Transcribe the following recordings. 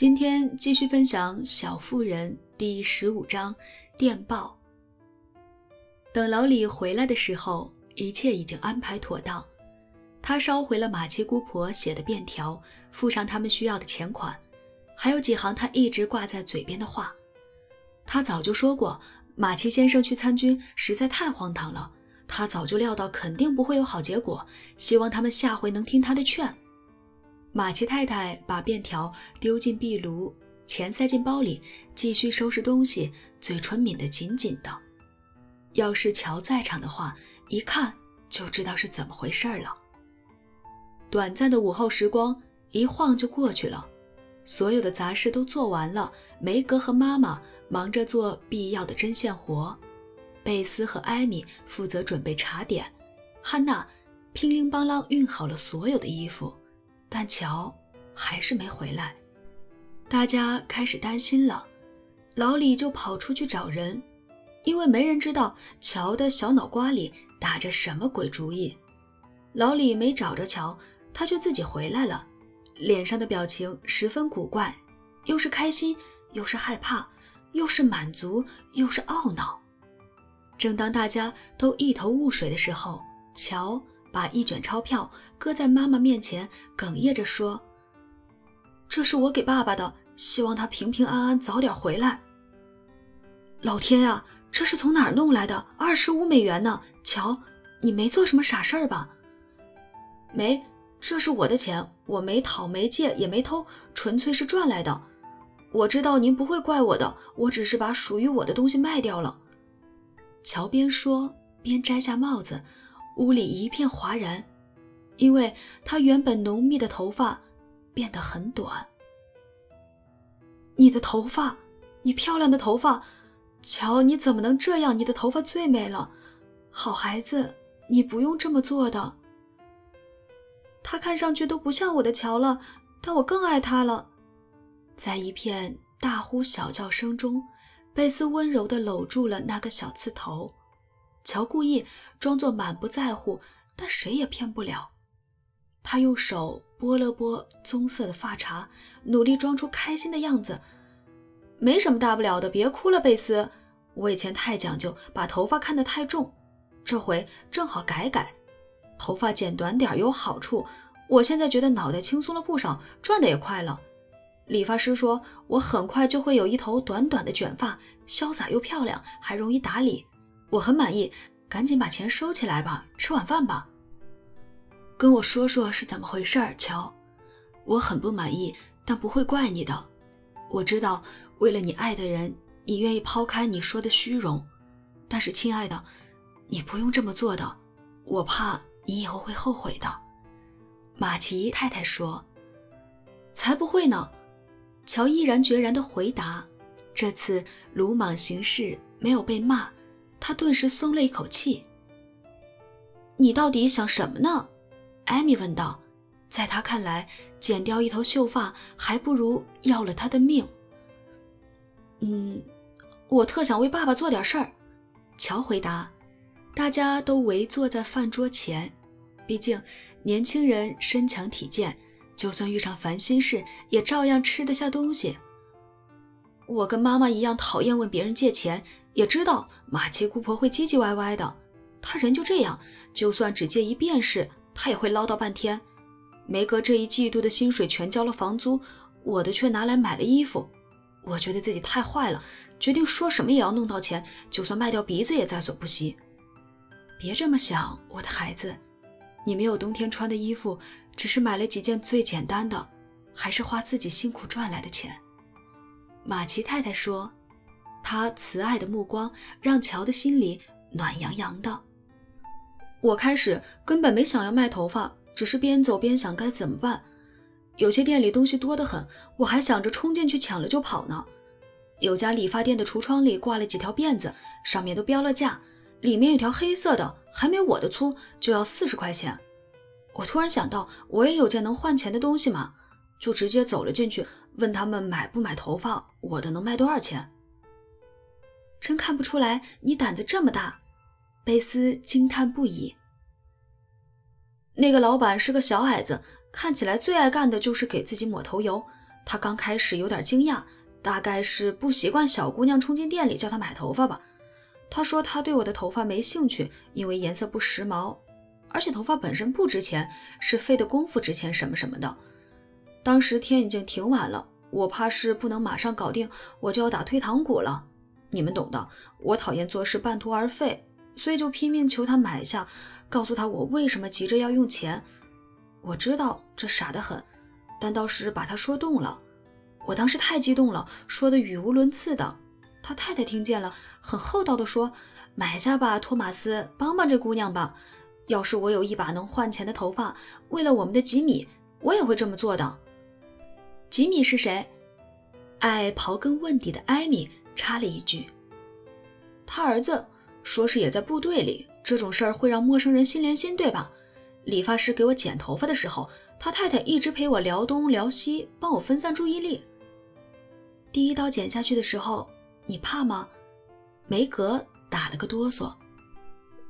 今天继续分享《小妇人》第十五章电报。等老李回来的时候，一切已经安排妥当。他捎回了马七姑婆写的便条，附上他们需要的钱款，还有几行他一直挂在嘴边的话。他早就说过，马七先生去参军实在太荒唐了。他早就料到肯定不会有好结果，希望他们下回能听他的劝。马奇太太把便条丢进壁炉，钱塞进包里，继续收拾东西，嘴唇抿得紧紧的。要是乔在场的话，一看就知道是怎么回事了。短暂的午后时光一晃就过去了，所有的杂事都做完了。梅格和妈妈忙着做必要的针线活。贝斯和艾米负责准备茶点，汉娜乒铃乓啷熨好了所有的衣服，但乔还是没回来。大家开始担心了，老李就跑出去找人，因为没人知道乔的小脑瓜里打着什么鬼主意。老李没找着乔，他却自己回来了，脸上的表情十分古怪，又是开心，又是害怕，又是满足，又是懊恼。正当大家都一头雾水的时候，乔把一卷钞票搁在妈妈面前，哽咽着说：“这是我给爸爸的，希望他平平安安早点回来。”老天呀，这是从哪儿弄来的？二十五美元呢？乔，你没做什么傻事儿吧？没，这是我的钱，我没讨没借也没偷，纯粹是赚来的。我知道您不会怪我的，我只是把属于我的东西卖掉了。乔边说边摘下帽子，屋里一片哗然，因为他原本浓密的头发变得很短。你的头发，你漂亮的头发，乔，你怎么能这样？你的头发最美了，好孩子，你不用这么做的。他看上去都不像我的乔了，但我更爱他了。在一片大呼小叫声中。贝斯温柔地搂住了那个小刺头，乔故意装作满不在乎，但谁也骗不了。他用手拨了拨棕色的发茬，努力装出开心的样子。没什么大不了的，别哭了，贝斯。我以前太讲究，把头发看得太重，这回正好改改，头发剪短点有好处。我现在觉得脑袋轻松了不少，转的也快了。理发师说：“我很快就会有一头短短的卷发，潇洒又漂亮，还容易打理。我很满意，赶紧把钱收起来吧，吃晚饭吧。”跟我说说是怎么回事，乔。我很不满意，但不会怪你的。我知道，为了你爱的人，你愿意抛开你说的虚荣。但是，亲爱的，你不用这么做的。我怕你以后会后悔的。”马奇太太说。“才不会呢。”乔毅然决然地回答：“这次鲁莽行事没有被骂，他顿时松了一口气。”“你到底想什么呢？”艾米问道。在他看来，剪掉一头秀发还不如要了他的命。“嗯，我特想为爸爸做点事儿。”乔回答。大家都围坐在饭桌前，毕竟年轻人身强体健。就算遇上烦心事，也照样吃得下东西。我跟妈妈一样讨厌问别人借钱，也知道马奇姑婆会唧唧歪歪的。她人就这样，就算只借一便士，她也会唠叨半天。梅格这一季度的薪水全交了房租，我的却拿来买了衣服。我觉得自己太坏了，决定说什么也要弄到钱，就算卖掉鼻子也在所不惜。别这么想，我的孩子，你没有冬天穿的衣服。只是买了几件最简单的，还是花自己辛苦赚来的钱。马奇太太说：“他慈爱的目光让乔的心里暖洋洋的。”我开始根本没想要卖头发，只是边走边想该怎么办。有些店里东西多得很，我还想着冲进去抢了就跑呢。有家理发店的橱窗里挂了几条辫子，上面都标了价，里面有条黑色的，还没我的粗，就要四十块钱。我突然想到，我也有件能换钱的东西嘛，就直接走了进去，问他们买不买头发，我的能卖多少钱？真看不出来你胆子这么大，贝斯惊叹不已。那个老板是个小矮子，看起来最爱干的就是给自己抹头油。他刚开始有点惊讶，大概是不习惯小姑娘冲进店里叫他买头发吧。他说他对我的头发没兴趣，因为颜色不时髦，而且头发本身不值钱，是费的功夫值钱什么什么的。当时天已经挺晚了，我怕是不能马上搞定，我就要打退堂鼓了。你们懂的，我讨厌做事半途而废，所以就拼命求他买下，告诉他我为什么急着要用钱。我知道这傻得很，但倒是把他说动了。我当时太激动了，说的语无伦次的。他太太听见了，很厚道的说：“买下吧，托马斯，帮帮这姑娘吧。要是我有一把能换钱的头发，为了我们的吉米，我也会这么做的。”吉米是谁？爱刨根问底的艾米插了一句：“他儿子说是也在部队里，这种事儿会让陌生人心连心，对吧？”理发师给我剪头发的时候，他太太一直陪我聊东聊西，帮我分散注意力。第一刀剪下去的时候。你怕吗？梅格打了个哆嗦。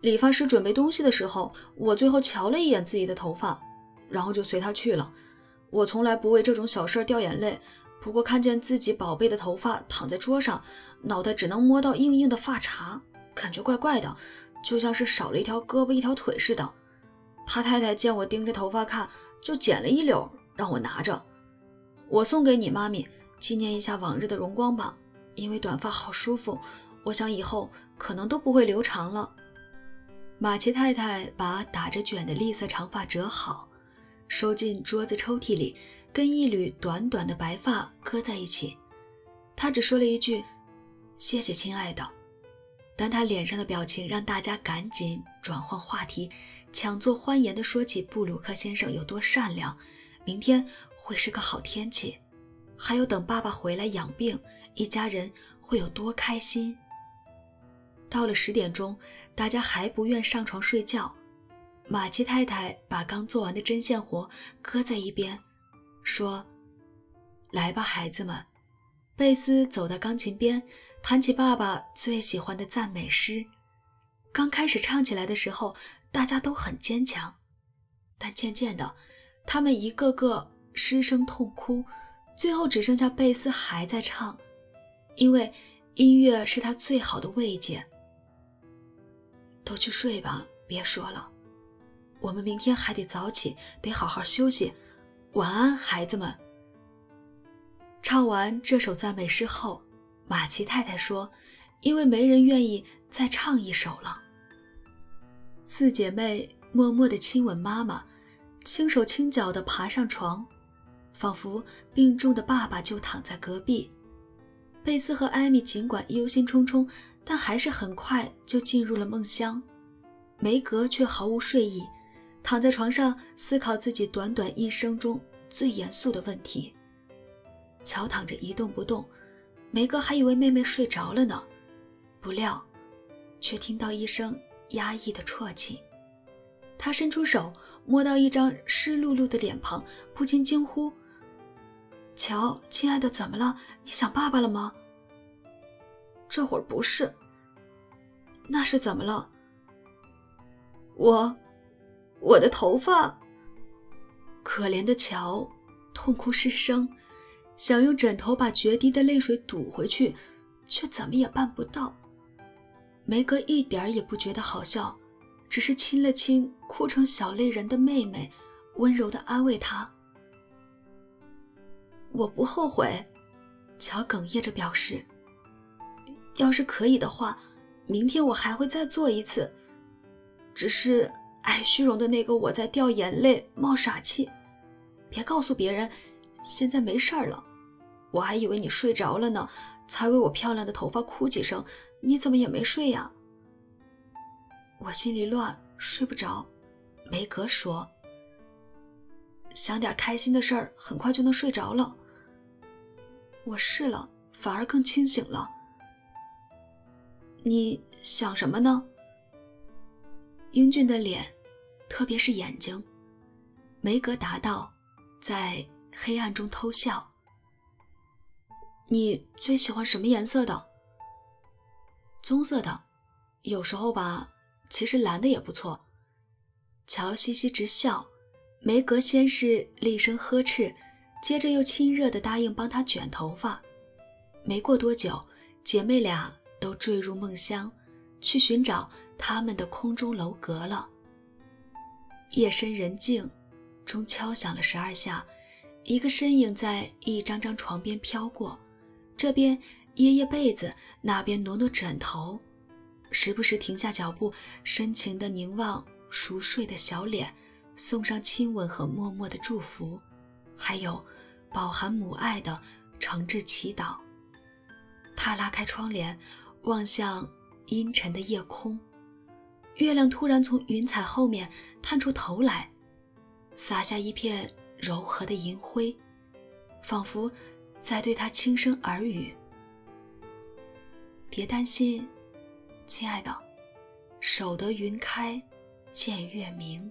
理发师准备东西的时候，我最后瞧了一眼自己的头发，然后就随他去了。我从来不为这种小事掉眼泪，不过看见自己宝贝的头发躺在桌上，脑袋只能摸到硬硬的发茬，感觉怪怪的，就像是少了一条胳膊一条腿似的。他太太见我盯着头发看，就剪了一绺让我拿着。我送给你妈咪，纪念一下往日的荣光吧。因为短发好舒服，我想以后可能都不会留长了。马奇太太把打着卷的栗色长发折好，收进桌子抽屉里，跟一缕短短的白发搁在一起。他只说了一句：“谢谢，亲爱的。”但他脸上的表情让大家赶紧转换话题，抢作欢颜地说起布鲁克先生有多善良，明天会是个好天气，还有等爸爸回来养病。一家人会有多开心？到了十点钟，大家还不愿上床睡觉。马奇太太把刚做完的针线活搁在一边，说：“来吧，孩子们。”贝斯走到钢琴边，弹起爸爸最喜欢的赞美诗。刚开始唱起来的时候，大家都很坚强，但渐渐的，他们一个个失声痛哭，最后只剩下贝斯还在唱。因为音乐是他最好的慰藉。都去睡吧，别说了，我们明天还得早起，得好好休息。晚安，孩子们。唱完这首赞美诗后，马奇太太说：“因为没人愿意再唱一首了。”四姐妹默默地亲吻妈妈，轻手轻脚地爬上床，仿佛病重的爸爸就躺在隔壁。贝斯和艾米尽管忧心忡忡，但还是很快就进入了梦乡。梅格却毫无睡意，躺在床上思考自己短短一生中最严肃的问题。乔躺着一动不动，梅格还以为妹妹睡着了呢，不料，却听到一声压抑的啜泣。他伸出手摸到一张湿漉漉的脸庞，不禁惊呼。乔，亲爱的，怎么了？你想爸爸了吗？这会儿不是。那是怎么了？我，我的头发。可怜的乔，痛哭失声，想用枕头把决堤的泪水堵回去，却怎么也办不到。梅格一点也不觉得好笑，只是亲了亲哭成小泪人的妹妹，温柔的安慰她。我不后悔，乔哽咽着表示。要是可以的话，明天我还会再做一次。只是爱虚荣的那个我在掉眼泪、冒傻气。别告诉别人，现在没事儿了。我还以为你睡着了呢，才为我漂亮的头发哭几声。你怎么也没睡呀？我心里乱，睡不着。梅格说：“想点开心的事儿，很快就能睡着了。”我试了，反而更清醒了。你想什么呢？英俊的脸，特别是眼睛。梅格答道，在黑暗中偷笑。你最喜欢什么颜色的？棕色的，有时候吧，其实蓝的也不错。乔嘻嘻直笑。梅格先是厉声呵斥，接着又亲热地答应帮她卷头发。没过多久，姐妹俩都坠入梦乡，去寻找他们的空中楼阁了。夜深人静，钟敲响了十二下，一个身影在一张张床边飘过，这边掖掖被子，那边挪挪枕头，时不时停下脚步，深情地凝望熟睡的小脸，送上亲吻和默默的祝福，还有饱含母爱的诚挚祈祷。他拉开窗帘，望向阴沉的夜空。月亮突然从云彩后面探出头来，洒下一片柔和的银灰，仿佛在对他轻声耳语：“别担心，亲爱的，守得云开见月明。”